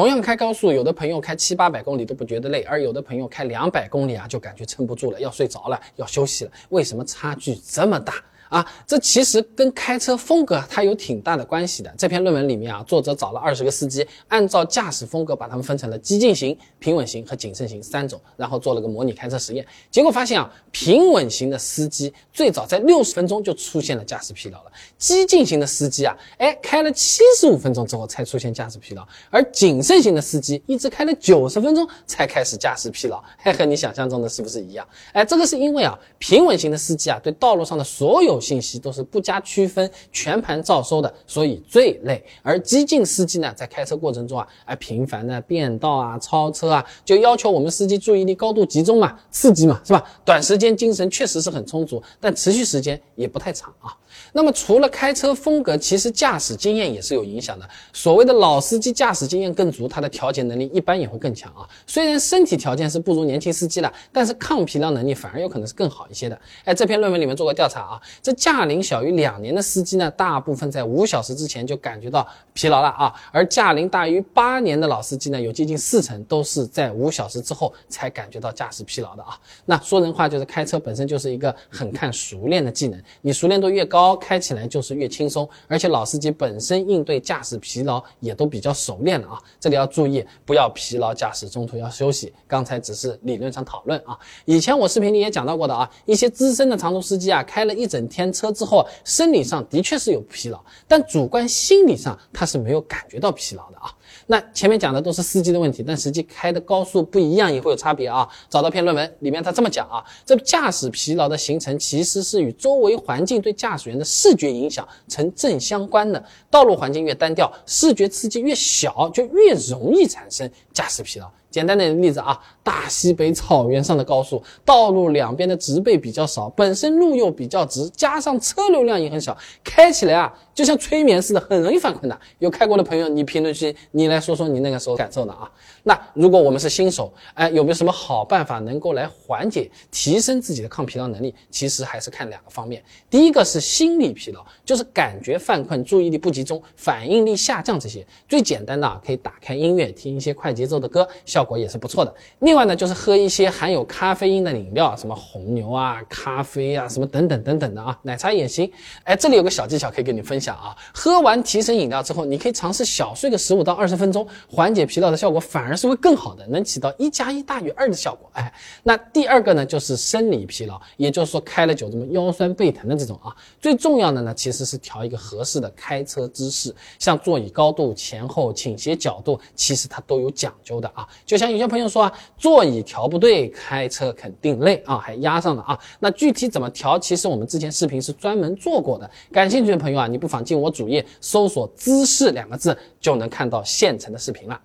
同样开高速，有的朋友开七八百公里都不觉得累，而有的朋友开两百公里啊就感觉撑不住了，要睡着了，要休息了。为什么差距这么大？啊，这其实跟开车风格它有挺大的关系的。这篇论文里面啊，作者找了二十个司机，按照驾驶风格把他们分成了激进型、平稳型和谨慎型三种，然后做了个模拟开车实验。结果发现啊，平稳型的司机最早在六十分钟就出现了驾驶疲劳了，激进型的司机啊，哎，开了七十五分钟之后才出现驾驶疲劳，而谨慎型的司机一直开了九十分钟才开始驾驶疲劳，还和你想象中的是不是一样？哎，这个是因为啊，平稳型的司机啊，对道路上的所有信息都是不加区分、全盘照收的，所以最累。而激进司机呢，在开车过程中啊，哎，频繁的变道啊、超车啊，就要求我们司机注意力高度集中嘛，刺激嘛，是吧？短时间精神确实是很充足，但持续时间也不太长啊。那么除了开车风格，其实驾驶经验也是有影响的。所谓的老司机驾驶经验更足，他的调节能力一般也会更强啊。虽然身体条件是不如年轻司机的，但是抗疲劳能力反而有可能是更好一些的。哎，这篇论文里面做过调查啊，驾龄小于两年的司机呢，大部分在五小时之前就感觉到疲劳了啊。而驾龄大于八年的老司机呢，有接近四成都是在五小时之后才感觉到驾驶疲劳的啊。那说人话就是开车本身就是一个很看熟练的技能，你熟练度越高。开起来就是越轻松，而且老司机本身应对驾驶疲劳也都比较熟练了啊。这里要注意，不要疲劳驾驶中途要休息。刚才只是理论上讨论啊。以前我视频里也讲到过的啊，一些资深的长途司机啊，开了一整天车之后，生理上的确是有疲劳，但主观心理上他是没有感觉到疲劳的啊。那前面讲的都是司机的问题，但实际开的高速不一样也会有差别啊。找到篇论文里面他这么讲啊，这驾驶疲劳的形成其实是与周围环境对驾驶员的视觉影响成正相关的。道路环境越单调，视觉刺激越小，就越容易产生驾驶疲劳。简单的例子啊，大西北草原上的高速道路两边的植被比较少，本身路又比较直，加上车流量也很小，开起来啊就像催眠似的，很容易犯困的。有开过的朋友，你评论区你来说说你那个时候感受的啊。那如果我们是新手，哎，有没有什么好办法能够来缓解、提升自己的抗疲劳能力？其实还是看两个方面。第一个是心理疲劳，就是感觉犯困、注意力不集中、反应力下降这些。最简单的啊，可以打开音乐，听一些快节奏的歌，效果也是不错的。另外呢，就是喝一些含有咖啡因的饮料，什么红牛啊、咖啡啊，什么等等等等的啊，奶茶也行。哎，这里有个小技巧可以跟你分享啊，喝完提神饮料之后，你可以尝试小睡个十五到二十分钟，缓解疲劳的效果反而是会更好的，能起到一加一大于二的效果。哎，那第二个呢，就是生理疲劳，也就是说开了酒这么腰酸背疼的这种啊，最重要的呢，其实是调一个合适的开车姿势，像座椅高度、前后倾斜角度，其实它都有讲究的啊。就像有些朋友说啊，座椅调不对，开车肯定累啊，还压上了啊。那具体怎么调，其实我们之前视频是专门做过的，感兴趣的朋友啊，你不妨进我主页搜索“姿势”两个字，就能看到现成的视频了。